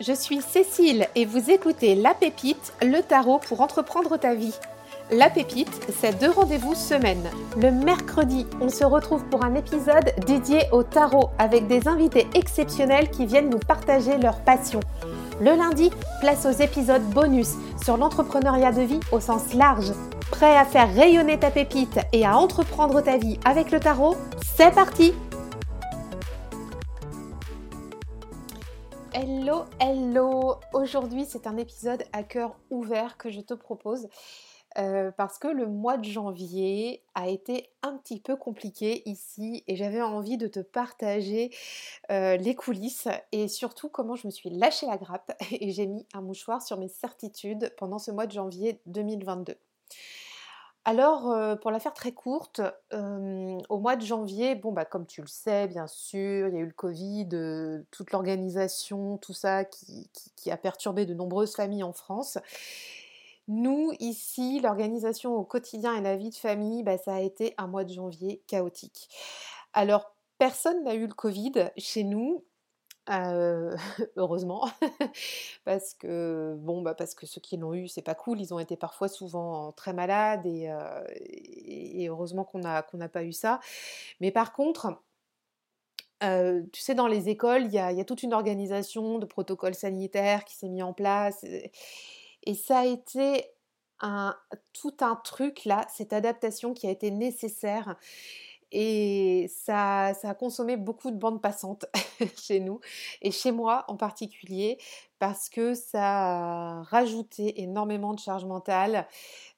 je suis Cécile et vous écoutez La Pépite, le tarot pour entreprendre ta vie. La Pépite, c'est deux rendez-vous semaine. Le mercredi, on se retrouve pour un épisode dédié au tarot avec des invités exceptionnels qui viennent nous partager leur passion. Le lundi, place aux épisodes bonus sur l'entrepreneuriat de vie au sens large. Prêt à faire rayonner ta pépite et à entreprendre ta vie avec le tarot? C'est parti Hello, Aujourd'hui, c'est un épisode à cœur ouvert que je te propose. Euh, parce que le mois de janvier a été un petit peu compliqué ici et j'avais envie de te partager euh, les coulisses et surtout comment je me suis lâché la grappe et j'ai mis un mouchoir sur mes certitudes pendant ce mois de janvier 2022. Alors, euh, pour la faire très courte, au mois de janvier, bon, bah, comme tu le sais, bien sûr, il y a eu le Covid, toute l'organisation, tout ça qui, a perturbé de nombreuses familles en France. Nous, ici, l'organisation au quotidien et la vie de famille, bah, ça a été un mois de janvier chaotique. Alors, personne n'a eu le Covid chez nous, euh, heureusement, parce que bon, bah parce que ceux qui l'ont eu, c'est pas cool. Ils ont été parfois souvent très malades et, heureusement qu'on n'a qu'on n'a pas eu ça. Mais par contre, tu sais, dans les écoles, il y a, toute une organisation de protocoles sanitaires qui s'est mis en place. Et ça a été tout un truc là, cette adaptation qui a été nécessaire. Et ça, a consommé beaucoup de bandes passantes chez nous et chez moi en particulier parce que ça a rajouté énormément de charge mentale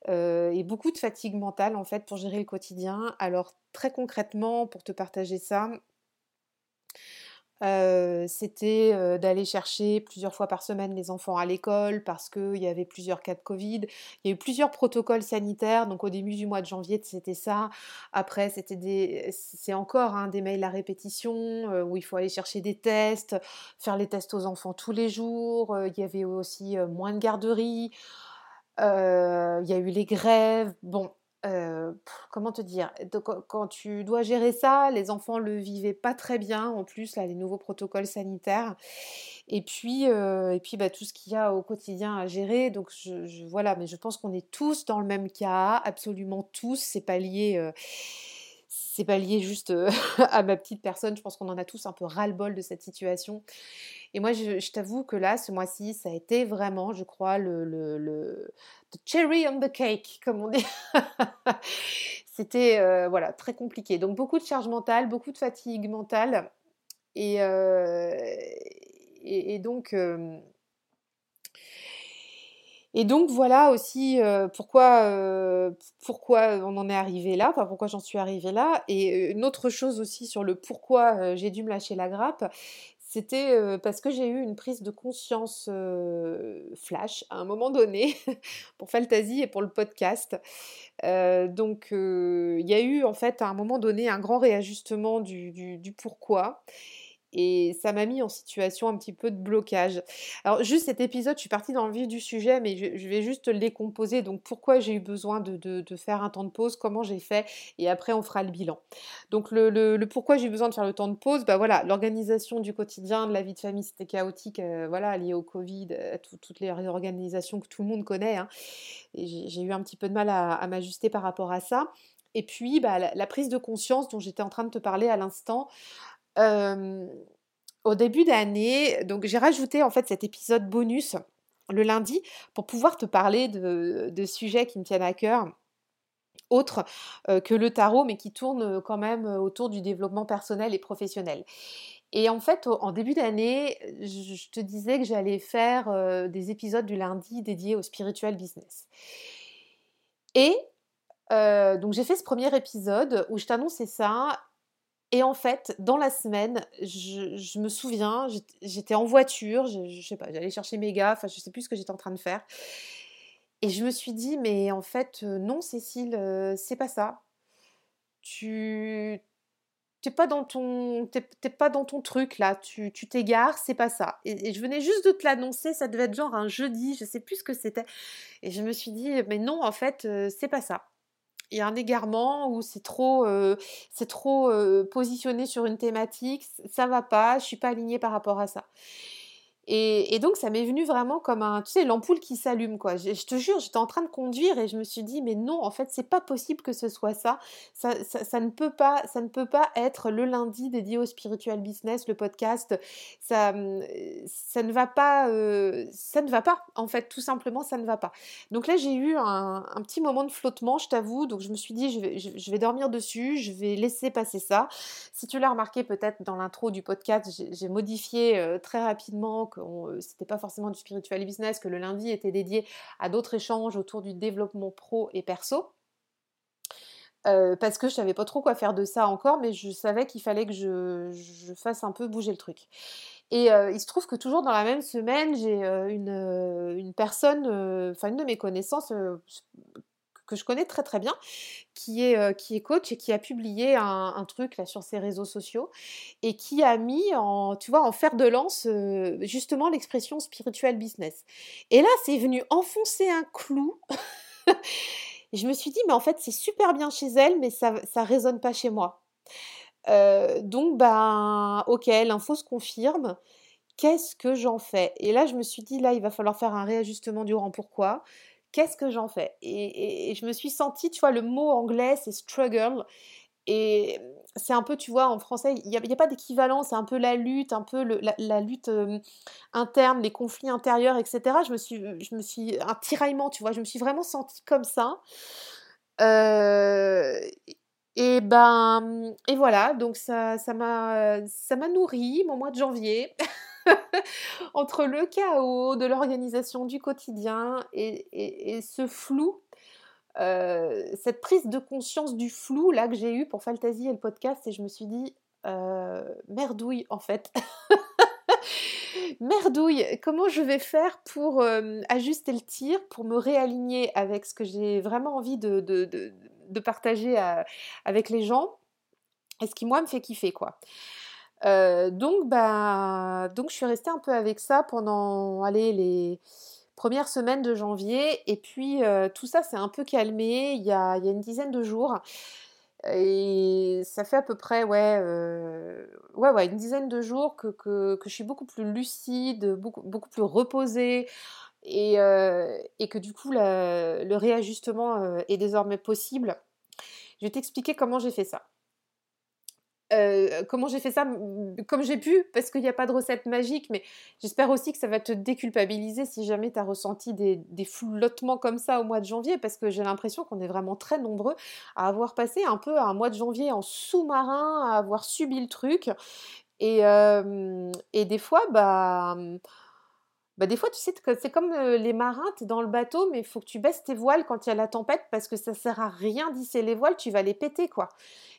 euh, et beaucoup de fatigue mentale en fait pour gérer le quotidien. Alors très concrètement, pour te partager ça, c'était d'aller chercher plusieurs fois par semaine les enfants à l'école parce qu'il y avait plusieurs cas de Covid. Il y a eu plusieurs protocoles sanitaires. Donc au début du mois de janvier, c'était ça. Après, c'était des, c'est encore hein, des mails à répétition où il faut aller chercher des tests, faire les tests aux enfants tous les jours. il y avait aussi moins de garderies. il y a eu les grèves. Bon, comment te dire? Quand tu dois gérer ça, les enfants le vivaient pas très bien. En plus, là, les nouveaux protocoles sanitaires. Et puis, et puis bah, tout ce qu'il y a au quotidien à gérer. Donc, je, voilà, mais je pense qu'on est tous dans le même cas, absolument tous. C'est pas lié c'est pas lié juste à ma petite personne, je pense qu'on en a tous un peu ras-le-bol de cette situation. Et moi, je, t'avoue que là, ce mois-ci, ça a été vraiment, je crois, le, cherry on the cake, comme on dit. C'était euh, voilà, très compliqué. Donc beaucoup de charge mentale, beaucoup de fatigue mentale. Et, euh, donc... Euh, et donc voilà aussi pourquoi, pourquoi on en est arrivé là, enfin pourquoi j'en suis arrivée là. Et une autre chose aussi sur le pourquoi j'ai dû me lâcher la grappe, c'était parce que j'ai eu une prise de conscience flash à un moment donné pour Fantasy et pour le podcast. donc il y a eu en fait à un moment donné un grand réajustement du, pourquoi et ça m'a mis en situation un petit peu de blocage. Alors juste cet épisode, je suis partie dans le vif du sujet, mais je, vais juste le décomposer. Donc pourquoi j'ai eu besoin de, faire un temps de pause, comment j'ai fait, et après on fera le bilan. Donc le, pourquoi j'ai eu besoin de faire le temps de pause, bah voilà, l'organisation du quotidien, de la vie de famille, c'était chaotique, euh, voilà, lié au Covid, à toutes les réorganisations que tout le monde connaît. Hein. j'ai eu un petit peu de mal à, m'ajuster par rapport à ça. Et puis, bah, la, prise de conscience dont j'étais en train de te parler à l'instant, au début d'année, donc j'ai rajouté en fait cet épisode bonus le lundi pour pouvoir te parler de, sujets qui me tiennent à cœur autres que le tarot, mais qui tournent quand même autour du développement personnel et professionnel. Et en fait, en début d'année, je te disais que j'allais faire des épisodes du lundi dédiés au spiritual business. Et donc j'ai fait ce premier épisode où je t'annonçais ça et en fait, dans la semaine, je, me souviens, j'étais en voiture, je, je, sais pas, j'allais chercher mes gars, enfin je sais plus ce que j'étais en train de faire. Et je me suis dit, mais en fait, euh, non, Cécile, euh, c'est pas ça. Tu t'es pas dans ton t'es, pas dans ton truc là, tu, t'égares, c'est pas ça. Et, je venais juste de te l'annoncer, ça devait être genre un jeudi, je sais plus ce que c'était. Et je me suis dit, mais non, en fait, euh, c'est pas ça il y a un égarement où c'est trop, c'est trop positionné sur une thématique, ça va pas, je suis pas alignée par rapport à ça. Et, donc, ça m'est venu vraiment comme un, tu sais, l'ampoule qui s'allume, quoi. Je, te jure, j'étais en train de conduire et je me suis dit, mais non, en fait, c'est pas possible que ce soit ça. Ça, ne peut pas, ça ne peut pas être le lundi dédié au spiritual business, le podcast. Ça, ça ne va pas, euh, ça ne va pas. En fait, tout simplement, ça ne va pas. Donc là, j'ai eu un, petit moment de flottement, je t'avoue. Donc, je me suis dit, je vais, dormir dessus, je vais laisser passer ça. Si tu l'as remarqué peut-être dans l'intro du podcast, j'ai modifié euh, très rapidement que c'était pas forcément du spiritual business, que le lundi était dédié à d'autres échanges autour du développement pro et perso. Euh, parce que je savais pas trop quoi faire de ça encore, mais je savais qu'il fallait que je, fasse un peu bouger le truc. Et il se trouve que toujours dans la même semaine, j'ai une, une, personne, enfin une de mes connaissances, que je connais très très bien, qui est, euh, qui est coach et qui a publié un, truc là sur ses réseaux sociaux et qui a mis en, tu vois, en fer de lance euh, justement l'expression spiritual business. Et là, c'est venu enfoncer un clou. je me suis dit, mais en fait, c'est super bien chez elle, mais ça ne résonne pas chez moi. Euh, donc, ben, ok, l'info se confirme. Qu'est-ce que j'en fais? Et là, je me suis dit, là, il va falloir faire un réajustement du rang. Pourquoi? Qu'est-ce que j'en fais? Et, je me suis sentie, tu vois, le mot anglais, c'est struggle. Et c'est un peu, tu vois, en français, il n'y a, pas d'équivalent, c'est un peu la lutte, un peu la, lutte interne, les conflits intérieurs, etc. Je me suis, je me suis, un tiraillement, tu vois, je me suis vraiment sentie comme ça. et ben, et voilà, donc ça, ça m'a, ça m'a nourri mon mois de janvier. entre le chaos de l'organisation du quotidien et, ce flou, euh, cette prise de conscience du flou là que j'ai eu pour Fantasy et le podcast, et je me suis dit, euh, merdouille en fait. merdouille, comment je vais faire pour euh, ajuster le tir, pour me réaligner avec ce que j'ai vraiment envie de, de partager avec les gens et ce qui moi me fait kiffer quoi donc, bah, je suis restée un peu avec ça pendant allez, les premières semaines de janvier. Et puis, tout ça s'est un peu calmé il y, a, une dizaine de jours. Et ça fait à peu près, ouais, une dizaine de jours que, je suis beaucoup plus lucide, beaucoup, plus reposée. Et, et que du coup, le réajustement est désormais possible. Je vais t'expliquer comment j'ai fait ça. Euh, comment j'ai fait ça? Comme j'ai pu, parce qu'il n'y a pas de recette magique, mais j'espère aussi que ça va te déculpabiliser si jamais tu as ressenti des, flottements comme ça au mois de janvier, parce que j'ai l'impression qu'on est vraiment très nombreux à avoir passé un peu un mois de janvier en sous-marin, à avoir subi le truc. Et, euh, et des fois, bah bah, des fois, tu sais, c'est comme les marins, tu es dans le bateau, mais il faut que tu baisses tes voiles quand il y a la tempête parce que ça sert à rien d'hisser les voiles, tu vas les péter, quoi.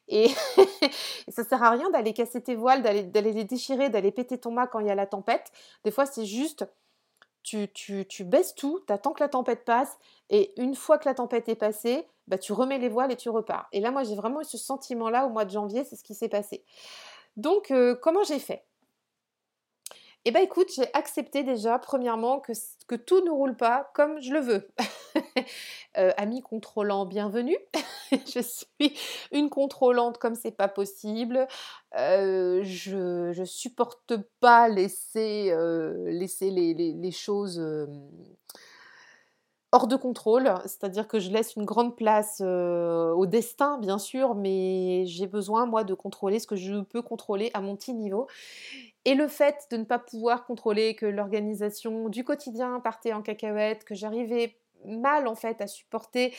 Et, ça sert à rien d'aller casser tes voiles, d'aller les déchirer, d'aller péter ton mât quand il y a la tempête. Des fois, c'est juste, tu, baisses tout, tu attends que la tempête passe, et une fois que la tempête est passée, bah, tu remets les voiles et tu repars. Et là, moi, j'ai vraiment eu ce sentiment-là au mois de janvier, c'est ce qui s'est passé. Donc, comment j'ai fait? Eh bien écoute, j'ai accepté déjà, premièrement, que, tout ne roule pas comme je le veux. euh, ami contrôlant, bienvenue. je suis une contrôlante comme c'est pas possible. Euh, je, je supporte pas laisser, euh, laisser les, les, choses euh, hors de contrôle, c'est-à-dire que je laisse une grande place au destin, bien sûr, mais j'ai besoin, moi, de contrôler ce que je peux contrôler à mon petit niveau. Et le fait de ne pas pouvoir contrôler que l'organisation du quotidien partait en cacahuète, que j'arrivais mal en fait à supporter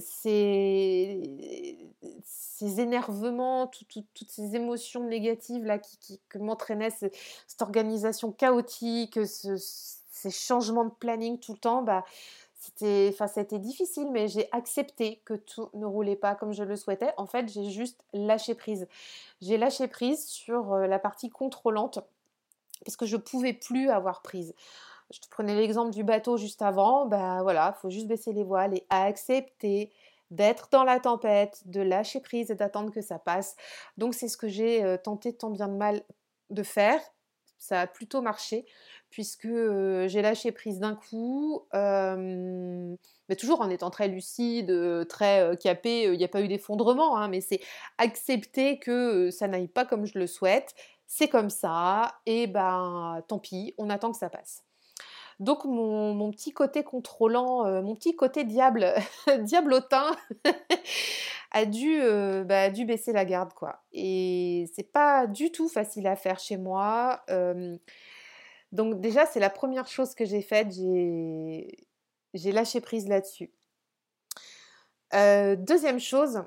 ces, ces, énervements, toutes ces émotions négatives là qui, que m'entraînait cette organisation chaotique, ces changements de planning tout le temps, bah, c'était, enfin, difficile, mais j'ai accepté que tout ne roulait pas comme je le souhaitais. En fait, j'ai juste lâché prise. J'ai lâché prise sur la partie contrôlante parce que je pouvais plus avoir prise. Je te prenais l'exemple du bateau juste avant. Bah voilà, faut juste baisser les voiles et accepter d'être dans la tempête, de lâcher prise et d'attendre que ça passe. Donc c'est ce que j'ai tenté tant bien de mal de faire. Ça a plutôt marché puisque j'ai lâché prise d'un coup, mais toujours en étant très lucide, très capé, il n'y a pas eu d'effondrement, hein, mais c'est accepter que ça n'aille pas comme je le souhaite, c'est comme ça, et ben tant pis, on attend que ça passe. Donc mon, petit côté contrôlant, mon petit côté diable, diablotin, a dû, bah, dû baisser la garde quoi. Et c'est pas du tout facile à faire chez moi. Donc déjà c'est la première chose que j'ai faite, j'ai lâché prise là-dessus. deuxième chose,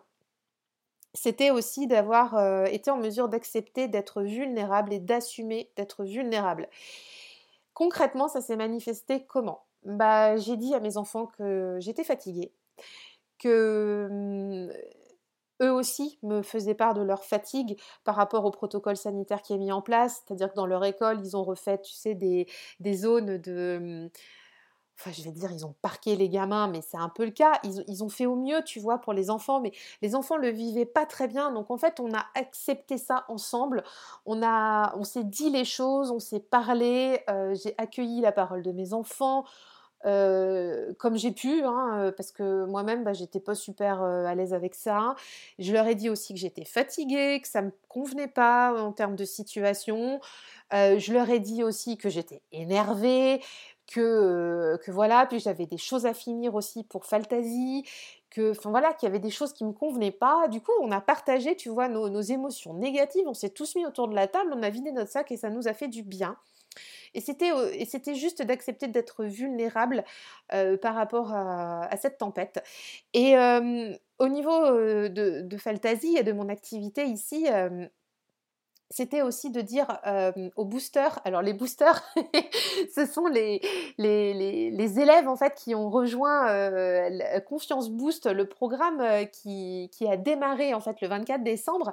c'était aussi d'avoir été en mesure d'accepter d'être vulnérable et d'assumer d'être vulnérable. Concrètement, ça s'est manifesté comment? Bah, J'ai dit à mes enfants que j'étais fatiguée, que mmh, eux aussi me faisaient part de leur fatigue par rapport au protocole sanitaire qui est mis en place, c'est-à-dire que dans leur école, ils ont refait, tu sais, des, zones de mmh, enfin je vais dire, ils ont parqué les gamins, mais c'est un peu le cas. Ils, ont fait au mieux, tu vois, pour les enfants, mais les enfants le vivaient pas très bien. Donc en fait, on a accepté ça ensemble. On a, on s'est dit les choses, on s'est parlé. Euh, j'ai accueilli la parole de mes enfants. Euh, comme j'ai pu, hein, euh, parce que moi-même, bah, j'étais pas super à l'aise avec ça. Je leur ai dit aussi que j'étais fatiguée, que ça me convenait pas en termes de situation. je leur ai dit aussi que j'étais énervée, que, que voilà, puis j'avais des choses à finir aussi pour Fantasy, que, enfin voilà, qu'il y avait des choses qui me convenaient pas. Du coup, on a partagé, tu vois, nos, émotions négatives, on s'est tous mis autour de la table, on a vidé notre sac et ça nous a fait du bien. Et c'était, juste d'accepter d'être vulnérable par rapport à, cette tempête. Et au niveau de, de et de mon activité ici, c'était aussi de dire aux boosters, alors les boosters, ce sont les, les, élèves en fait qui ont rejoint Confiance Boost, le programme qui, a démarré en fait le 24 décembre.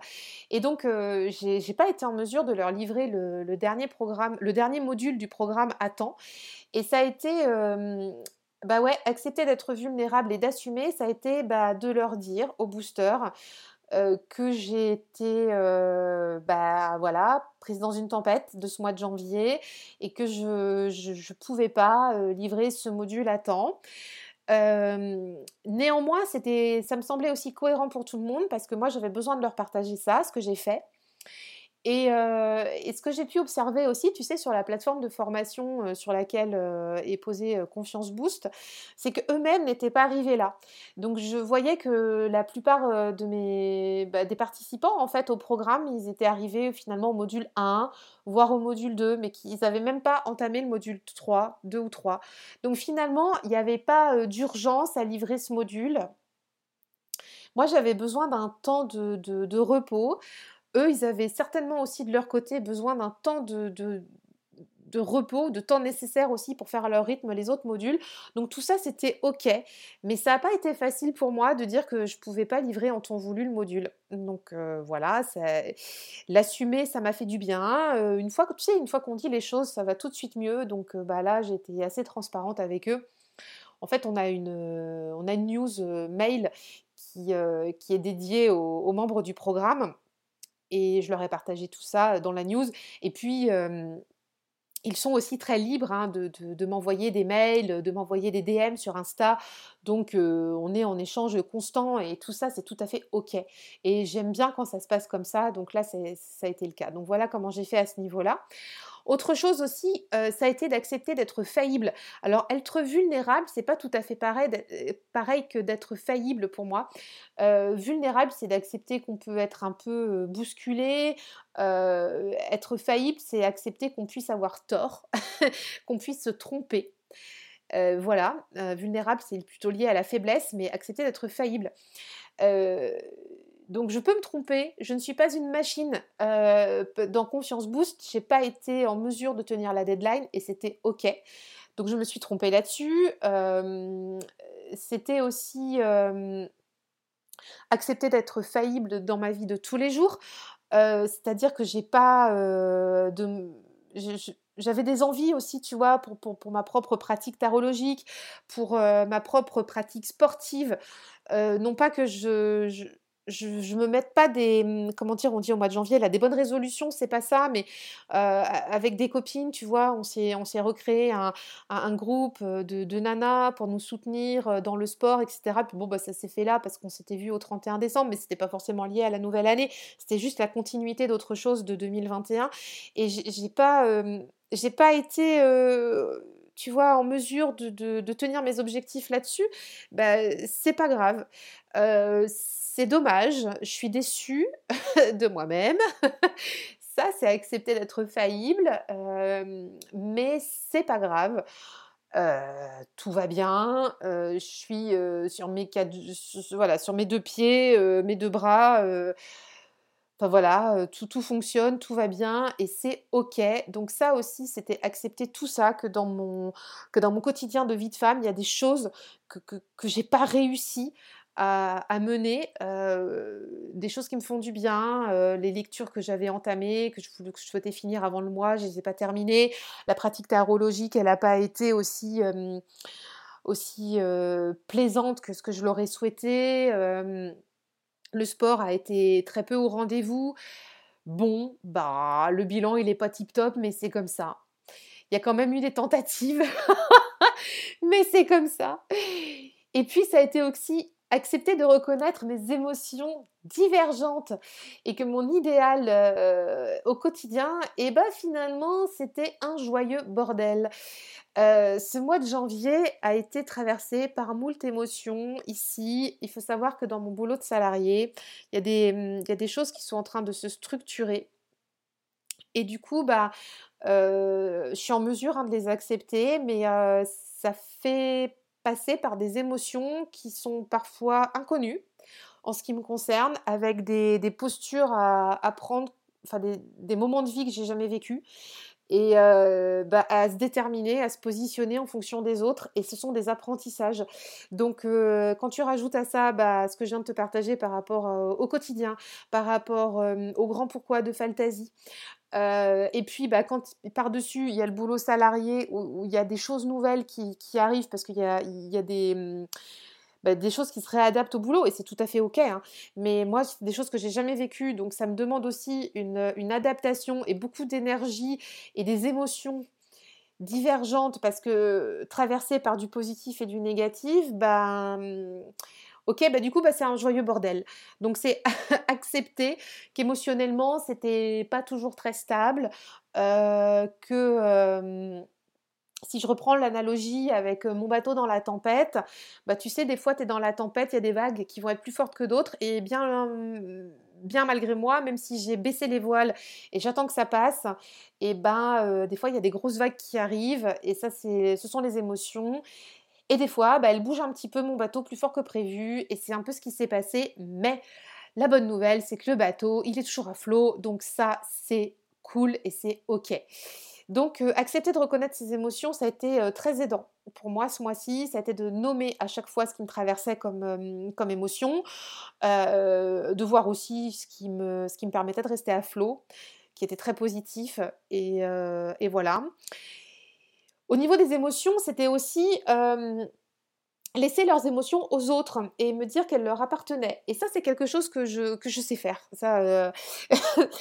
Et donc j'ai pas été en mesure de leur livrer le, dernier programme, le dernier module du programme à temps. Et ça a été bah ouais, accepter d'être vulnérable et d'assumer, ça a été bah, de leur dire aux boosters que j'ai été bah, voilà, prise dans une tempête de ce mois de janvier et que je ne pouvais pas livrer ce module à temps. néanmoins, ça me semblait aussi cohérent pour tout le monde parce que moi j'avais besoin de leur partager ça, ce que j'ai fait. Euh, et, ce que j'ai pu observer aussi, tu sais, sur la plateforme de formation euh, sur laquelle euh, est posée Confiance Boost, c'est qu'eux-mêmes n'étaient pas arrivés là. Donc je voyais que la plupart de mes, bah, des participants en fait au programme, ils étaient arrivés finalement au module 1, voire au module 2, mais qu'ils n'avaient même pas entamé le module 3, 2 ou 3. Donc finalement, il n'y avait pas d'urgence à livrer ce module. Moi, j'avais besoin d'un temps de, de repos eux, ils avaient certainement aussi de leur côté besoin d'un temps de, de, repos, de temps nécessaire aussi pour faire à leur rythme les autres modules. Donc tout ça, c'était OK. Mais ça n'a pas été facile pour moi de dire que je ne pouvais pas livrer en temps voulu le module. Donc euh, voilà, l'assumer, ça m'a fait du bien. Euh, une fois tu sais, une fois qu'on dit les choses, ça va tout de suite mieux. Donc euh, bah là, j'étais assez transparente avec eux. En fait, on a une, on a une news mail qui, qui est dédiée aux membres du programme et je leur ai partagé tout ça dans la news. Et puis, ils sont aussi très libres hein, de, m'envoyer des mails, de m'envoyer des DM sur Insta. Donc, on est en échange constant et tout ça, c'est tout à fait OK. Et j'aime bien quand ça se passe comme ça. Donc là, ça a été le cas. Donc voilà comment j'ai fait à ce niveau-là. Autre chose aussi, euh, ça a été d'accepter d'être faillible. Alors, être vulnérable, c'est pas tout à fait pareil, euh, que d'être faillible pour moi. Euh, vulnérable, c'est d'accepter qu'on peut être un peu bousculé. être faillible, c'est accepter qu'on puisse avoir tort, qu'on puisse se tromper. voilà, vulnérable, c'est plutôt lié à la faiblesse, mais accepter d'être faillible. Donc je peux me tromper, je ne suis pas une machine. Euh, dans Confiance Boost, je n'ai pas été en mesure de tenir la deadline et c'était OK. Donc je me suis trompée là-dessus. Euh, c'était aussi euh, accepter d'être faillible dans ma vie de tous les jours. C'est-à-dire que j'ai pas de... j'avais des envies aussi, tu vois, pour, ma propre pratique tarologique, pour ma propre pratique sportive. non pas que je, me mette pas des, mmh, comment dire, on dit au mois de janvier, là, des bonnes résolutions, c'est pas ça, mais avec des copines, tu vois, on s'est, on s'est recréé un, groupe de, de, nanas pour nous soutenir dans le sport, etc. Puis bon, bah, ça s'est fait là parce qu'on s'était vu au 31 décembre, mais c'était pas forcément lié à la nouvelle année, c'était juste la continuité d'autre chose de 2021. Et j'ai pas, j'ai pas été tu vois, en mesure de, tenir mes objectifs là-dessus, bah, c'est pas grave. Euh, c'est dommage, je suis déçue de moi-même. Ça, c'est accepter d'être faillible, euh, mais c'est pas grave. Euh, tout va bien, je suis sur, mes voilà, sur mes deux pieds, mes deux bras. Enfin voilà, tout, tout fonctionne, tout va bien et c'est ok. Donc ça aussi, c'était accepter tout ça, que dans mon, que dans mon quotidien de vie de femme, il y a des choses que, que, que j'ai pas réussi à, mener, des choses qui me font du bien, les lectures que j'avais entamées, que je, que souhaitais finir avant le mois, je ne les ai pas terminées. La pratique tarologique, elle n'a pas été aussi, aussi plaisante que ce que je l'aurais souhaité. le sport a été très peu au rendez-vous. Bon, bah, le bilan, il n'est pas tip-top, mais c'est comme ça. Il y a quand même eu des tentatives, mais c'est comme ça. Et puis, ça a été aussi accepter de reconnaître mes émotions divergentes et que mon idéal euh, au quotidien, et eh ben finalement, c'était un joyeux bordel. Euh, ce mois de janvier a été traversé par moult émotions ici. Il faut savoir que dans mon boulot de salarié, il y, a des, choses qui sont en train de se structurer. Et du coup, bah, euh, je suis en mesure hein, de les accepter, mais ça fait passer par des émotions qui sont parfois inconnues en ce qui me concerne, avec des, postures à, prendre, enfin des, moments de vie que j'ai jamais vécu et euh, bah, à se déterminer, à se positionner en fonction des autres. Et ce sont des apprentissages. Donc, euh, quand tu rajoutes à ça bah, ce que je viens de te partager par rapport euh, au quotidien, par rapport au grand pourquoi de Fantasy, et puis, bah, quand par-dessus, il y a le boulot salarié où, il y a des choses nouvelles qui, arrivent parce qu'il y a, mmh, bah, des choses qui se réadaptent au boulot et c'est tout à fait ok. Hein. Mais moi, c'est des choses que j'ai jamais vécues, donc ça me demande aussi une, une adaptation et beaucoup d'énergie et des émotions divergentes parce que traversées par du positif et du négatif, ben. Mmh, Ok, bah du coup, bah, c'est un joyeux bordel. Donc c'est accepter qu'émotionnellement, c'était pas toujours très stable, euh, que si je reprends l'analogie avec mon bateau dans la tempête, bah tu sais, des fois, tu es dans la tempête, il y a des vagues qui vont être plus fortes que d'autres, et bien, bien malgré moi, même si j'ai baissé les voiles et j'attends que ça passe, et ben des fois, il y a des grosses vagues qui arrivent, et ça, c'est, ce sont les émotions. Et des fois, bah, elle bouge un petit peu mon bateau plus fort que prévu, et c'est un peu ce qui s'est passé. Mais la bonne nouvelle, c'est que le bateau, il est toujours à flot, donc ça, c'est cool et c'est ok. Donc, euh, accepter de reconnaître ses émotions, ça a été euh, très aidant pour moi ce mois-ci. Ça a été de nommer à chaque fois ce qui me traversait comme, euh, émotion, de voir aussi ce qui, me, permettait de rester à flot, qui était très positif. Et voilà. Au niveau des émotions, c'était aussi laisser leurs émotions aux autres et me dire qu'elles leur appartenaient. Et ça, c'est quelque chose que je, sais faire. Ça, euh,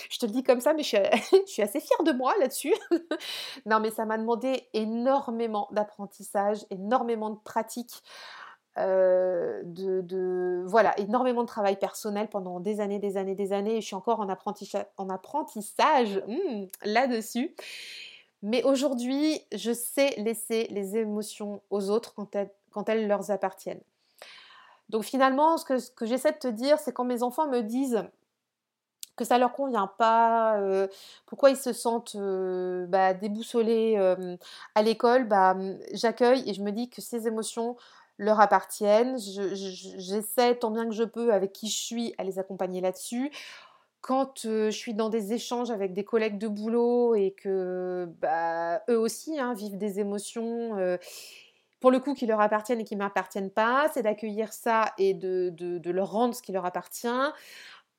je te le dis comme ça, mais je suis, assez fière de moi là-dessus. non, mais ça m'a demandé énormément d'apprentissage, énormément de pratique. Euh, de, voilà énormément de travail personnel pendant des années des années des années et je suis encore en apprentissage, en apprentissage hmm, là-dessus mais aujourd'hui, je sais laisser les émotions aux autres quand elles, leur appartiennent. Donc finalement, ce que, j'essaie de te dire, c'est quand mes enfants me disent que ça leur convient pas, euh, pourquoi ils se sentent euh, bah, déboussolés euh, à l'école, bah, j'accueille et je me dis que ces émotions leur appartiennent. J'essaie tant bien que je peux avec qui je suis à les accompagner là-dessus quand je suis dans des échanges avec des collègues de boulot et que bah, eux aussi hein, vivent des émotions, pour le coup, qui leur appartiennent et qui ne m'appartiennent pas, c'est d'accueillir ça et de, de, leur rendre ce qui leur appartient.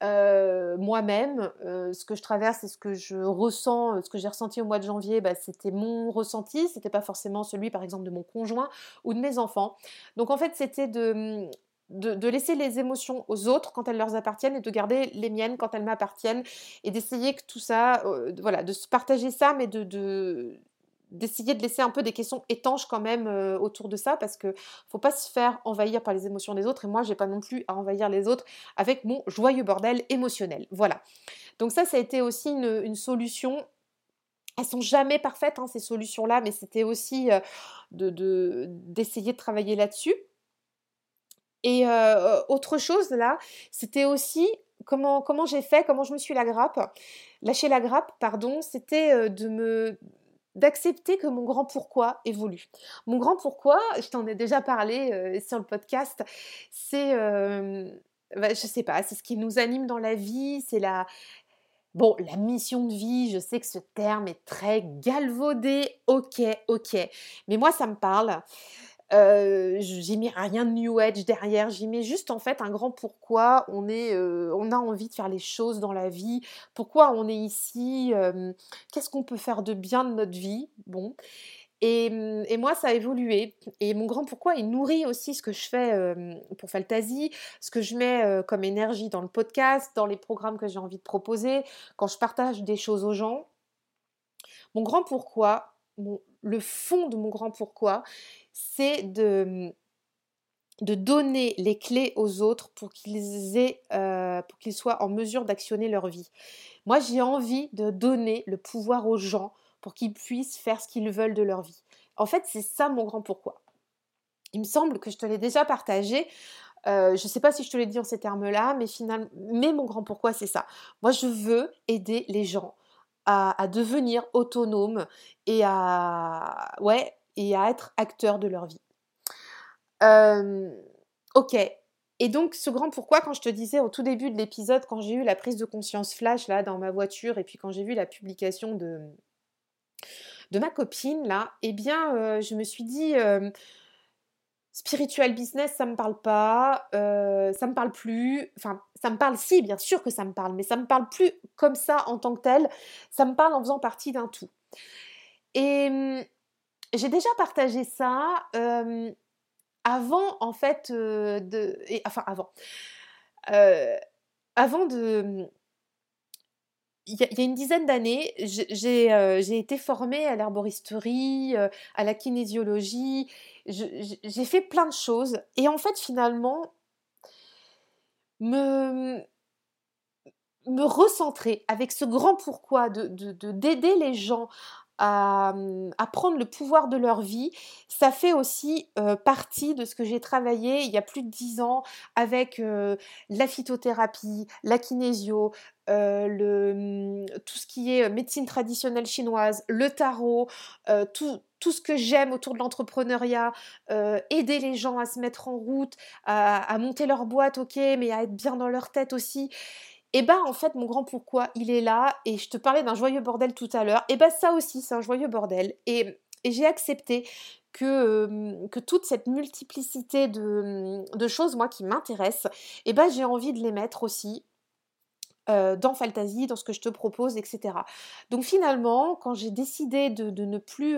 Moi-même, ce que je traverse et ce que je ressens, ce que j'ai ressenti au mois de janvier, bah, c'était mon ressenti, c'était pas forcément celui, par exemple, de mon conjoint ou de mes enfants. Donc en fait, c'était de laisser les émotions aux autres quand elles leur appartiennent et de garder les miennes quand elles m'appartiennent et d'essayer que tout ça, euh, voilà, de se partager ça, mais de, d'essayer de laisser un peu des questions étanches quand même euh, autour de ça parce que faut pas se faire envahir par les émotions des autres et moi j'ai pas non plus à envahir les autres avec mon joyeux bordel émotionnel. Voilà. Donc ça, ça a été aussi une, solution. Elles sont jamais parfaites hein, ces solutions-là, mais c'était aussi euh, de, d'essayer de travailler là-dessus. Et autre chose là, c'était aussi comment, comment j'ai fait, comment je me suis la grappe, lâcher la grappe, pardon, c'était de me d'accepter que mon grand pourquoi évolue. Mon grand pourquoi, je t'en ai déjà parlé sur le podcast, c'est, bah, je sais pas, c'est ce qui nous anime dans la vie, c'est la, Bon, la mission de vie, je sais que ce terme est très galvaudé, ok, ok, mais moi ça me parle. Euh, j'y mets rien de New Age derrière, j'y mets juste en fait un grand pourquoi on, est, euh, on a envie de faire les choses dans la vie, pourquoi on est ici, euh, qu'est-ce qu'on peut faire de bien de notre vie. Bon. Et, et, moi, ça a évolué. Et mon grand pourquoi, il nourrit aussi ce que je fais pour Fantasy, ce que je mets comme énergie dans le podcast, dans les programmes que j'ai envie de proposer, quand je partage des choses aux gens. Mon grand pourquoi, le fond de mon grand pourquoi, c'est de, de donner les clés aux autres pour qu'ils aient, euh, pour qu'ils soient en mesure d'actionner leur vie. Moi, j'ai envie de donner le pouvoir aux gens pour qu'ils puissent faire ce qu'ils veulent de leur vie. En fait, c'est ça mon grand pourquoi. Il me semble que je te l'ai déjà partagé. Euh, je ne sais pas si je te l'ai dit en ces termes-là, mais finalement, mais mon grand pourquoi, c'est ça. Moi, je veux aider les gens à, devenir autonomes et à, ouais, et à être acteurs de leur vie. ok. Et donc, ce grand pourquoi, quand je te disais au tout début de l'épisode, quand j'ai eu la prise de conscience flash là dans ma voiture, et puis quand j'ai vu la publication de, de ma copine là, eh bien, euh, je me suis dit, spiritual business, ça me parle pas, euh, ça me parle plus. Enfin, ça me parle si, bien sûr que ça me parle, mais ça me parle plus comme ça en tant que tel. Ça me parle en faisant partie d'un tout. Et j'ai déjà partagé ça avant, en fait, de. Et, enfin, avant. avant de. Il y, a une dizaine d'années, j'ai été formée à l'herboristerie, à la kinésiologie. J'ai fait plein de choses. Et en fait, finalement, me, me recentrer avec ce grand pourquoi de d'aider les gens à, prendre le pouvoir de leur vie. Ça fait aussi partie de ce que j'ai travaillé il y a plus de dix ans avec la phytothérapie, la kinésio, le, tout ce qui est médecine traditionnelle chinoise, le tarot, tout, tout ce que j'aime autour de l'entrepreneuriat, aider les gens à se mettre en route, à, à, monter leur boîte, ok, mais à être bien dans leur tête aussi. Et bah en fait mon grand pourquoi il est là et je te parlais d'un joyeux bordel tout à l'heure et bah ça aussi c'est un joyeux bordel et, j'ai accepté que, toute cette multiplicité de, choses moi qui m'intéressent et bah j'ai envie de les mettre aussi dans Fantasy, dans ce que je te propose, etc. Donc finalement, quand j'ai décidé de, ne plus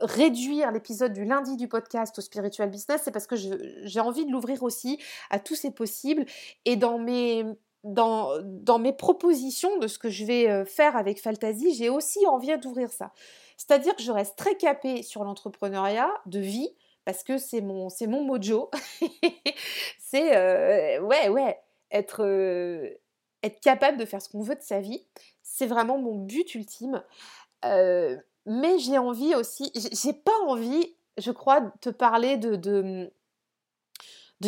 réduire l'épisode du lundi du podcast au spiritual business, c'est parce que j'ai envie de l'ouvrir aussi à tous ces possibles et dans mes dans, dans, mes propositions de ce que je vais euh, faire avec Fantasy, j'ai aussi envie d'ouvrir ça. C'est-à-dire que je reste très capée sur l'entrepreneuriat de vie parce que c'est mon mon mojo. c'est euh, ouais ouais être euh, être capable de faire ce qu'on veut de sa vie. C'est vraiment mon but ultime mais j'ai envie aussi, j'ai pas envie, je crois, de te parler de, de,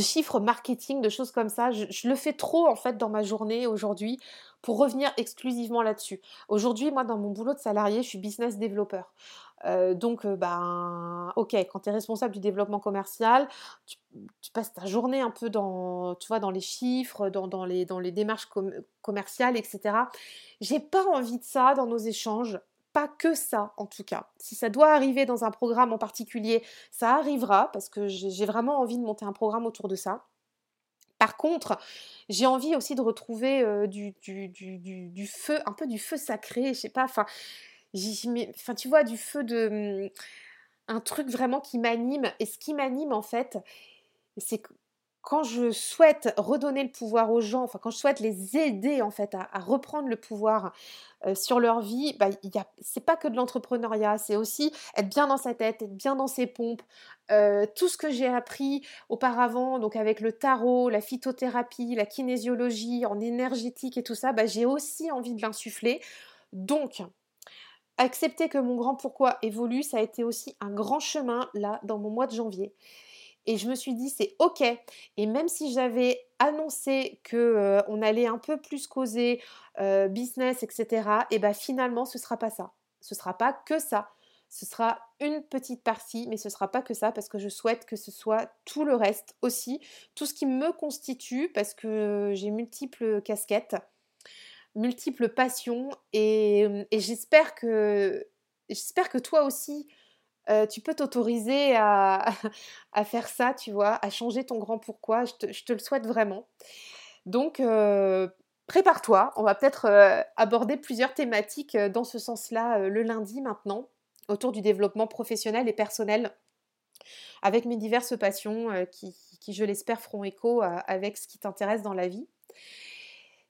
chiffres marketing, de choses comme ça. Je, le fais trop en fait dans ma journée aujourd'hui pour revenir exclusivement là-dessus. Aujourd'hui, moi, dans mon boulot de salarié, je suis business développeur. Donc, euh, ben, ok, quand tu es responsable du développement commercial, tu, passes ta journée un peu dans, tu vois, dans les chiffres, dans, dans, les, dans les démarches commerciales, etc. J'ai pas envie de ça dans nos échanges pas que ça en tout cas. Si ça doit arriver dans un programme en particulier, ça arrivera parce que j'ai vraiment envie de monter un programme autour de ça. Par contre, j'ai envie aussi de retrouver euh, du, feu, un peu du feu sacré, je sais pas, enfin, tu vois, du feu de... Hum, un truc vraiment qui m'anime. Et ce qui m'anime en fait, c'est quand je souhaite redonner le pouvoir aux gens, enfin quand je souhaite les aider en fait à, reprendre le pouvoir sur leur vie, bah, c'est pas que de l'entrepreneuriat, c'est aussi être bien dans sa tête, être bien dans ses pompes. tout ce que j'ai appris auparavant, donc avec le tarot, la phytothérapie, la kinésiologie, en énergétique et tout ça, bah, j'ai aussi envie de l'insuffler. Donc, accepter que mon grand pourquoi évolue, ça a été aussi un grand chemin là dans mon mois de janvier. Et je me suis dit, c'est OK. Et même si j'avais annoncé que euh, on allait un peu plus causer euh, business, etc., et bien finalement, ce ne sera pas ça. Ce ne sera pas que ça. Ce sera une petite partie, mais ce ne sera pas que ça, parce que je souhaite que ce soit tout le reste aussi, tout ce qui me constitue, parce que j'ai multiples casquettes, multiples passions, et, et j'espère que j'espère que toi aussi, tu peux t'autoriser à, faire ça, tu vois, à changer ton grand pourquoi. Je te, le souhaite vraiment. Donc, prépare-toi. On va peut-être aborder plusieurs thématiques dans ce sens-là le lundi maintenant, autour du développement professionnel et personnel, avec mes diverses passions qui, qui, je l'espère, feront écho avec ce qui t'intéresse dans la vie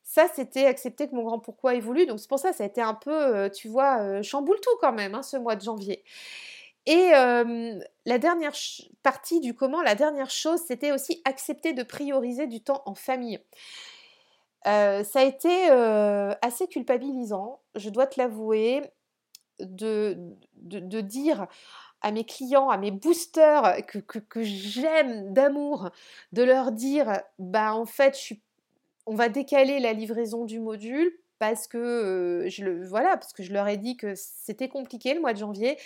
ça, c'était accepter que mon grand pourquoi évolue. Donc c'est pour ça, ça a été un peu, tu vois, chamboule tout quand même, hein, ce mois de janvier. Et la dernière partie du comment, la dernière chose, c'était aussi accepter de prioriser du temps en famille. ça a été assez culpabilisant, je dois te l'avouer, de, de, dire à mes clients, à mes boosters que, que, j'aime d'amour, de leur dire, bah en fait, on va décaler la livraison du module parce que je le voilà parce que je leur ai dit que c'était compliqué le mois de janvier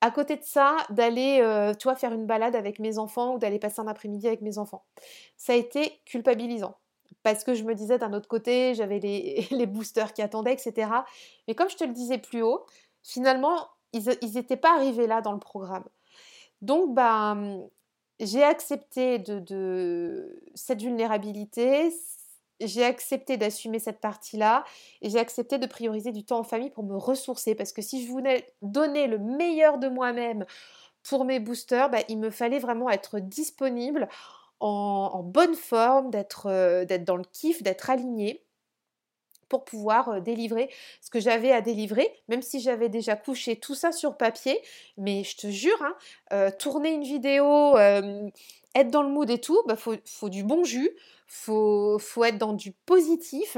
à côté de ça, d'aller, euh, tu vois, faire une balade avec mes enfants ou d'aller passer un après-midi avec mes enfants. Ça a été culpabilisant. Parce que je me disais d'un autre côté, j'avais les, boosters qui attendaient, etc. Mais comme je te le disais plus haut, finalement, ils n'étaient pas arrivés là dans le programme. Donc, bah, j'ai accepté de, de, cette vulnérabilité, j'ai accepté d'assumer cette partie-là et j'ai accepté de prioriser du temps en famille pour me ressourcer parce que si je voulais donner le meilleur de moi-même pour mes boosters, bah, il me fallait vraiment être disponible, en, bonne forme, euh, d'être dans le kiff, d'être aligné pour pouvoir euh, délivrer ce que j'avais à délivrer, même si j'avais déjà couché tout ça sur papier. Mais je te jure, hein, euh, tourner une vidéo, être dans le mood et tout, bah, faut, faut, du bon jus, faut, faut être dans du positif.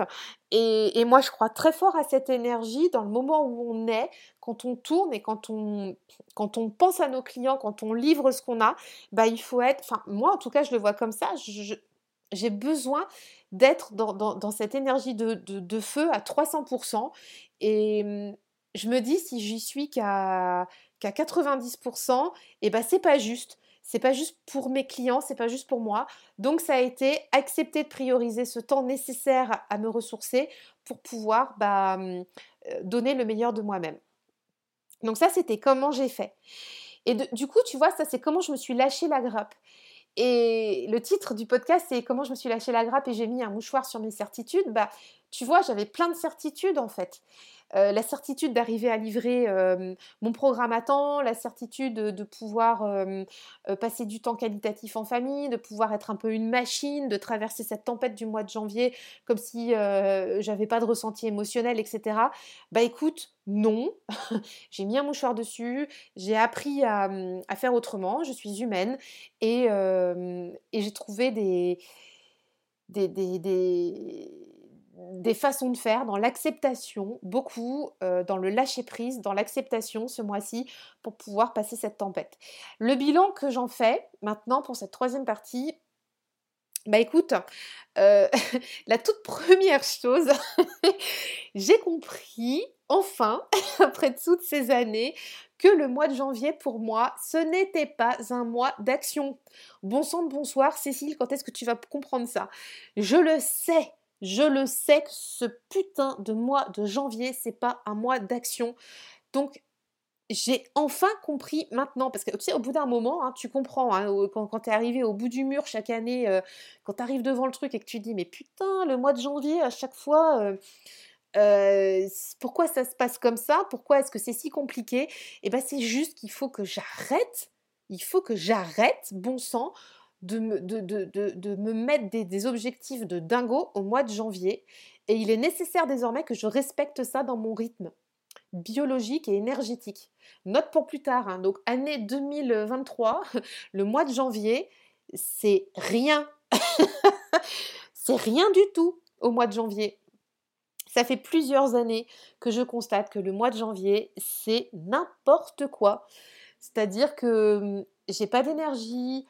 Et, moi, je crois très fort à cette énergie dans le moment où on est, quand on tourne et quand on, quand on pense à nos clients, quand on livre ce qu'on a, bah, il faut être, enfin, moi en tout cas, je le vois comme ça, j'ai besoin d'être dans, dans, cette énergie de, de, feu à 300%. Et mmh, je me dis, si j'y suis qu'à qu'à 90%, et eh ben c'est pas juste c'est pas juste pour mes clients, c'est pas juste pour moi. Donc ça a été accepter de prioriser ce temps nécessaire à me ressourcer pour pouvoir bah, hum, euh, donner le meilleur de moi-même. Donc ça, c'était comment j'ai fait. Et du coup, tu vois, ça, c'est comment je me suis lâché la grappe. Et le titre du podcast, c'est comment je me suis lâché la grappe et j'ai mis un mouchoir sur mes certitudes. Bah, tu vois, j'avais plein de certitudes en fait. Euh, la certitude d'arriver à livrer mon programme à temps, la certitude de, pouvoir passer du temps qualitatif en famille, de pouvoir être un peu une machine, de traverser cette tempête du mois de janvier comme si j'avais pas de ressenti émotionnel, etc. Bah écoute, non, j'ai mis un mouchoir dessus, j'ai appris à, faire autrement, je suis humaine et, j'ai trouvé des façons de faire, dans l'acceptation, beaucoup euh, dans le lâcher-prise, dans l'acceptation ce mois-ci pour pouvoir passer cette tempête. Le bilan que j'en fais maintenant pour cette troisième partie, bah écoute, euh, la toute première chose, j'ai compris, enfin, après toutes ces années, que le mois de janvier, pour moi, ce n'était pas un mois d'action. Bon sang bonsoir, Cécile, quand est-ce que tu vas comprendre ça? Je le sais, je le sais que ce putain de mois de janvier, c'est pas un mois d'action. Donc, j'ai enfin compris maintenant, parce que tu sais, au bout d'un moment, hein, tu comprends, hein, quand, tu es arrivé au bout du mur chaque année, euh, quand tu arrives devant le truc et que tu dis, mais putain, le mois de janvier, à chaque fois, euh, euh, pourquoi ça se passe comme ça? Pourquoi est-ce que c'est si compliqué? Eh bien, c'est juste qu'il faut que j'arrête, il faut que j'arrête, bon sang, de me, de, de, me mettre des, des, objectifs de dingo au mois de janvier. Et il est nécessaire désormais que je respecte ça dans mon rythme biologique et énergétique. Note pour plus tard, hein. donc année 2023, le mois de janvier, c'est rien. c'est rien du tout au mois de janvier. Ça fait plusieurs années que je constate que le mois de janvier, c'est n'importe quoi. C'est-à-dire que hum, j'ai pas d'énergie,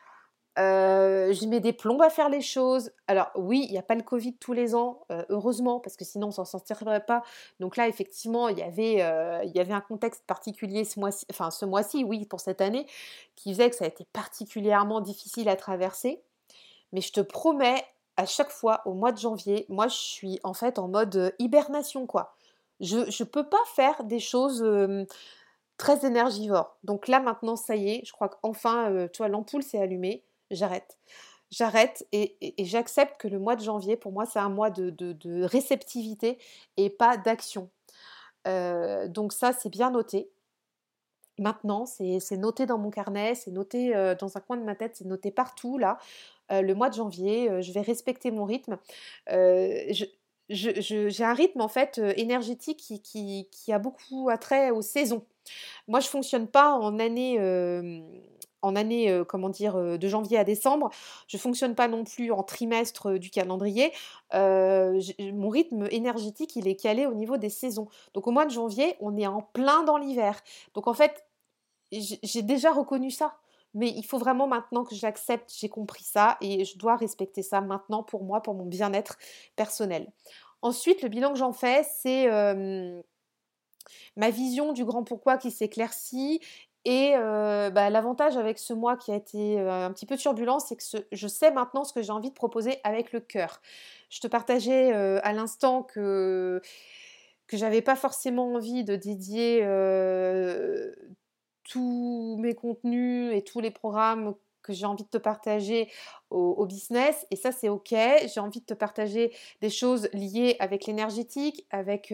euh, je mets des plombes à faire les choses. Alors oui, il n'y a pas le Covid tous les ans, euh, heureusement, parce que sinon on s'en sortirait pas. Donc là, effectivement, il y avait, euh, il y avait un contexte particulier ce mois-ci, enfin ce mois-ci, oui, pour cette année, qui faisait que ça a été particulièrement difficile à traverser. Mais je te promets, à chaque fois, au mois de janvier, moi je suis en fait en mode hibernation, quoi. Je ne peux pas faire des choses très énergivores. Donc là maintenant, ça y est, je crois qu'enfin, tu vois, l'ampoule s'est allumée j'arrête. J'arrête et, j'accepte que le mois de janvier, pour moi, c'est un mois de, réceptivité et pas d'action. Euh, donc ça, c'est bien noté. Maintenant, c'est noté dans mon carnet, c'est noté euh, dans un coin de ma tête, c'est noté partout là. Euh, le mois de janvier, je vais respecter mon rythme. j'ai un rythme en fait énergétique qui, a beaucoup attrait aux saisons. Moi, je fonctionne pas en année en année, comment dire, de janvier à décembre. Je ne fonctionne pas non plus en trimestre du calendrier. mon rythme énergétique, il est calé au niveau des saisons. Donc au mois de janvier, on est en plein dans l'hiver. Donc en fait, j'ai déjà reconnu ça. Mais il faut vraiment maintenant que j'accepte, j'ai compris ça et je dois respecter ça maintenant pour moi, pour mon bien-être personnel. Ensuite, le bilan que j'en fais, c'est ma vision du grand pourquoi qui s'éclaircit et bah, l'avantage avec ce mois qui a été un petit peu turbulent, c'est que je sais maintenant ce que j'ai envie de proposer avec le cœur. Je te partageais à l'instant que que j'avais pas forcément envie de dédier tous mes contenus et tous les programmes que j'ai envie de te partager au, business et ça c'est ok. J'ai envie de te partager des choses liées avec l'énergétique, avec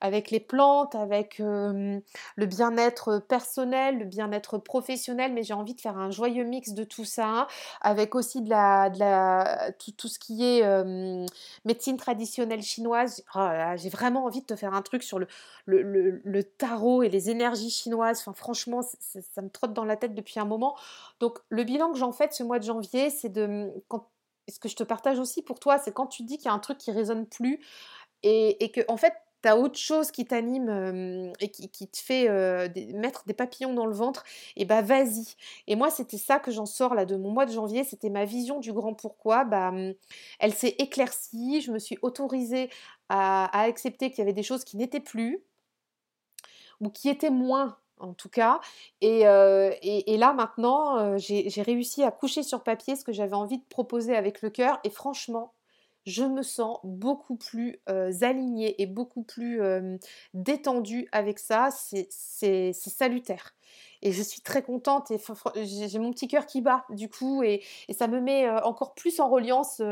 avec les plantes, avec le bien-être personnel, le bien-être professionnel, mais j'ai envie de faire un joyeux mix de tout ça, avec aussi de la, de la tout, ce qui est médecine traditionnelle chinoise. Oh j'ai vraiment envie de te faire un truc sur le, le, le, tarot et les énergies chinoises. Enfin, franchement, ça me trotte dans la tête depuis un moment. Donc, le bilan que j'en fais ce mois de janvier, c'est de quand ce que je te partage aussi pour toi, c'est quand tu dis qu'il y a un truc qui résonne plus et, et que en fait tu autre chose qui t'anime et qui, te fait mettre des papillons dans le ventre, et bah vas-y. Et moi, c'était ça que j'en sors là de mon mois de janvier, c'était ma vision du grand pourquoi. Bah, elle s'est éclaircie, je me suis autorisée à, accepter qu'il y avait des choses qui n'étaient plus, ou qui étaient moins en tout cas. Et, et, là maintenant, j'ai réussi à coucher sur papier ce que j'avais envie de proposer avec le cœur. Et franchement, je me sens beaucoup plus alignée et beaucoup plus détendue avec ça. C'est salutaire. Et je suis très contente et j'ai mon petit cœur qui bat du coup et, ça me met encore plus en reliance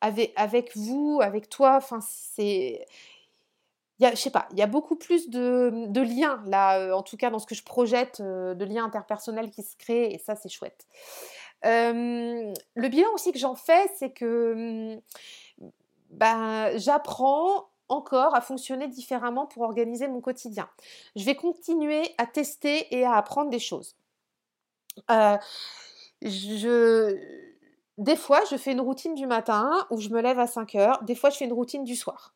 avec, avec vous, avec toi. Enfin, c'est je sais pas, il y a beaucoup plus de, liens là, en tout cas dans ce que je projette, de liens interpersonnels qui se créent et ça c'est chouette. le bilan aussi que j'en fais, c'est que ben, j'apprends encore à fonctionner différemment pour organiser mon quotidien. Je vais continuer à tester et à apprendre des choses. Euh, je... Des fois, je fais une routine du matin où je me lève à 5 heures. Des fois, je fais une routine du soir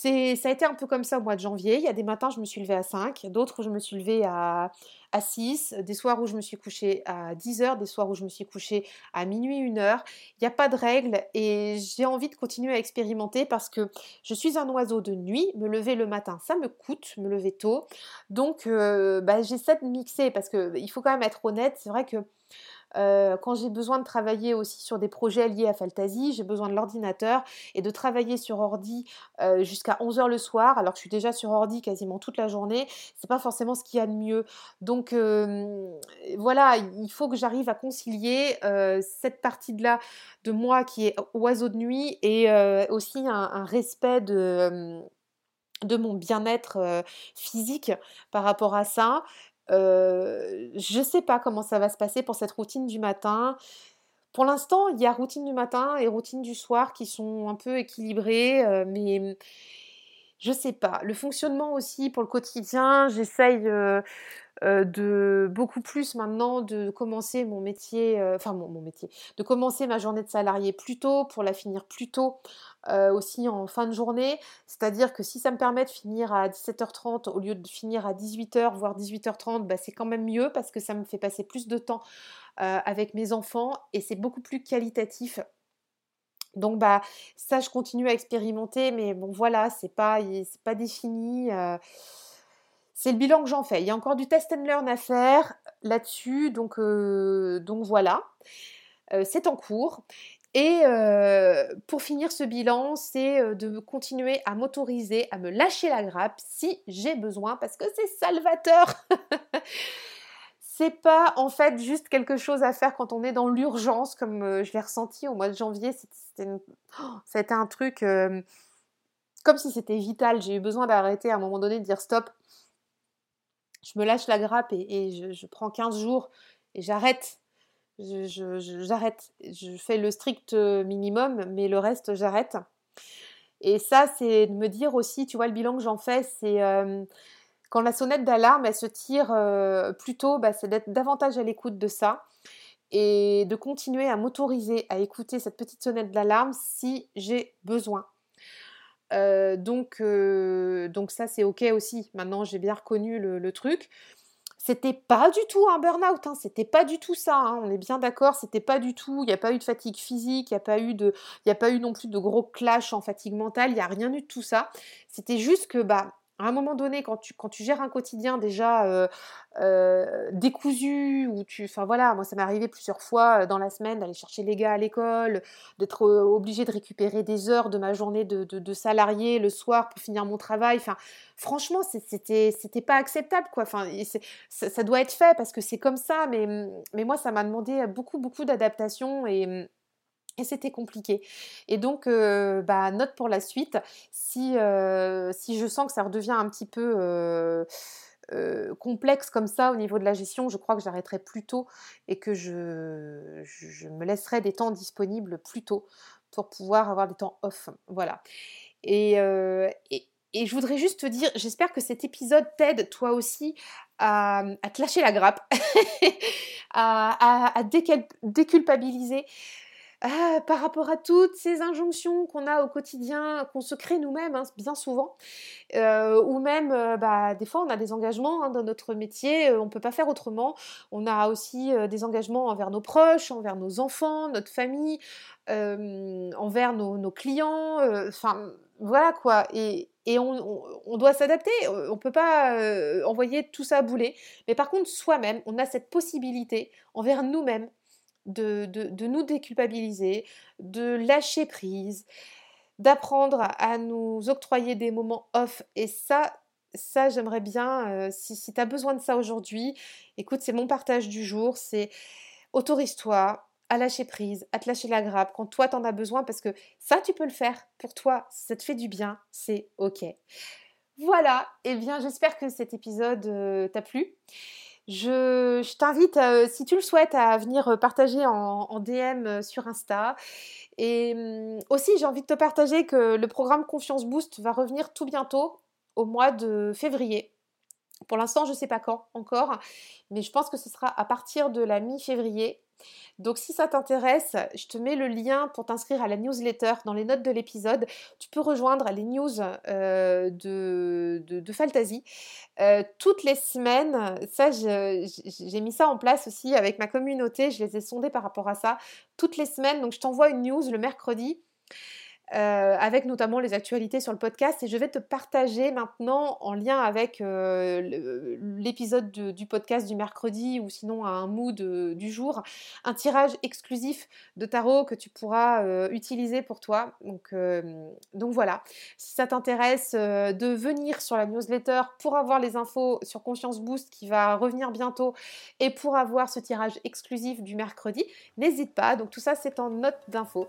ça a été un peu comme ça au mois de janvier. Il y a des matins, je me suis levée à 5, d'autres où je me suis levée à, à 6, des soirs où je me suis couchée à 10 heures, des soirs où je me suis couchée à minuit, 1 heure. Il n'y a pas de règle et j'ai envie de continuer à expérimenter parce que je suis un oiseau de nuit. Me lever le matin, ça me coûte, me lever tôt. Donc, euh, bah, j'essaie de mixer parce qu'il faut quand même être honnête. C'est vrai que euh, quand j'ai besoin de travailler aussi sur des projets liés à Fantasy, j'ai besoin de l'ordinateur et de travailler sur ordi euh, jusqu'à 11h le soir, alors que je suis déjà sur ordi quasiment toute la journée, c'est pas forcément ce qu'il y a de mieux. Donc voilà, il faut que j'arrive à concilier euh, cette partie-là de moi qui est oiseau de nuit et aussi un, respect de de mon bien-être physique par rapport à ça. Je ne sais pas comment ça va se passer pour cette routine du matin. Pour l'instant, il y a routine du matin et routine du soir qui sont un peu équilibrées, mais je sais pas. Le fonctionnement aussi pour le quotidien, j'essaye de beaucoup plus maintenant de commencer mon métier, enfin mon, métier, de commencer ma journée de salarié plus tôt pour la finir plus tôt aussi en fin de journée. C'est-à-dire que si ça me permet de finir à 17h30 au lieu de finir à 18h, voire 18h30, bah, c'est quand même mieux parce que ça me fait passer plus de temps avec mes enfants et c'est beaucoup plus qualitatif. Donc bah ça je continue à expérimenter mais bon voilà c'est pas pas défini c'est le bilan que j'en fais il y a encore du test and learn à faire là-dessus donc donc voilà c'est en cours et pour finir ce bilan, c'est de continuer à m'autoriser, à me lâcher la grappe si j'ai besoin, parce que c'est salvateur. c'est pas en fait juste quelque chose à faire quand on est dans l'urgence, comme euh, je l'ai ressenti au mois de janvier. C'était oh, un truc euh, comme si c'était vital. J'ai eu besoin d'arrêter à un moment donné, de dire stop. Je me lâche la grappe et, je, prends 15 jours et j'arrête. J'arrête. Je, fais le strict minimum, mais le reste, j'arrête. Et ça, c'est de me dire aussi, tu vois, le bilan que j'en fais, c'est. Euh, quand la sonnette d'alarme, elle se tire euh, plus tôt, bah, c'est d'être davantage à l'écoute de ça et de continuer à m'autoriser à écouter cette petite sonnette d'alarme si j'ai besoin. Euh, donc, euh, donc ça c'est ok aussi. Maintenant j'ai bien reconnu le, truc. C'était pas du tout un burn-out, hein. c'était pas du tout ça. Hein. on est bien d'accord, c'était pas du tout. Il n'y a pas eu de fatigue physique, il n'y a pas eu a pas eu non plus de gros clash en fatigue mentale. Il n'y a rien eu de tout ça. C'était juste que bah à un moment donné, quand tu, gères un quotidien déjà euh, euh, décousu, ou tu, enfin voilà, moi ça m'est arrivé plusieurs fois euh, dans la semaine d'aller chercher les gars à l'école, d'être obligé de récupérer des heures de ma journée de, de, salarié le soir pour finir mon travail. Enfin, franchement, c'était, c'était pas acceptable quoi. Enfin, ça, ça, doit être fait parce que c'est comme ça, mais, mais moi ça m'a demandé beaucoup, beaucoup d'adaptation et et c'était compliqué. Et donc, bah, note pour la suite, si, si je sens que ça redevient un petit peu complexe comme ça au niveau de la gestion, je crois que j'arrêterai plus tôt et que je, je, me laisserai des temps disponibles plus tôt pour pouvoir avoir des temps off. Voilà. Et, et, et je voudrais juste te dire, j'espère que cet épisode t'aide toi aussi à, à, te lâcher la grappe, à, à, à déculpabiliser. Ah, par rapport à toutes ces injonctions qu'on a au quotidien, qu'on se crée nous-mêmes, hein, bien souvent, euh, ou même, euh, bah, des fois, on a des engagements hein, dans notre métier, euh, on ne peut pas faire autrement. On a aussi des engagements envers nos proches, envers nos enfants, notre famille, envers nos, clients, enfin, voilà quoi. Et, on, doit s'adapter, on ne peut pas envoyer tout ça à bouler. Mais par contre, soi-même, on a cette possibilité envers nous-mêmes de, nous déculpabiliser, de lâcher prise, d'apprendre à, nous octroyer des moments off. Et ça, ça j'aimerais bien, euh, si, si tu as besoin de ça aujourd'hui, écoute, c'est mon partage du jour, c'est autorise-toi à lâcher prise, à te lâcher la grappe quand toi t'en as besoin, parce que ça, tu peux le faire pour toi, ça te fait du bien, c'est ok. Voilà, et eh bien j'espère que cet épisode euh, t'a plu. Je, t'invite, euh, si tu le souhaites, à venir euh, partager en, DM euh, sur Insta. Et hum, aussi, j'ai envie de te partager que le programme Confiance Boost va revenir tout bientôt, au mois de février. Pour l'instant, je ne sais pas quand encore, mais je pense que ce sera à partir de la mi-février. Donc si ça t'intéresse, je te mets le lien pour t'inscrire à la newsletter dans les notes de l'épisode. Tu peux rejoindre les news euh, de, de, euh, toutes les semaines. Ça, j'ai mis ça en place aussi avec ma communauté. Je les ai sondés par rapport à ça. Toutes les semaines, donc je t'envoie une news le mercredi. Euh, avec notamment les actualités sur le podcast. Et je vais te partager maintenant, en lien avec euh, l'épisode du podcast du mercredi ou sinon un mood euh, du jour, un tirage exclusif de tarot que tu pourras utiliser pour toi. Donc, donc voilà, si ça t'intéresse de venir sur la newsletter pour avoir les infos sur Conscience Boost qui va revenir bientôt et pour avoir ce tirage exclusif du mercredi, n'hésite pas. Donc tout ça, c'est en note d'infos.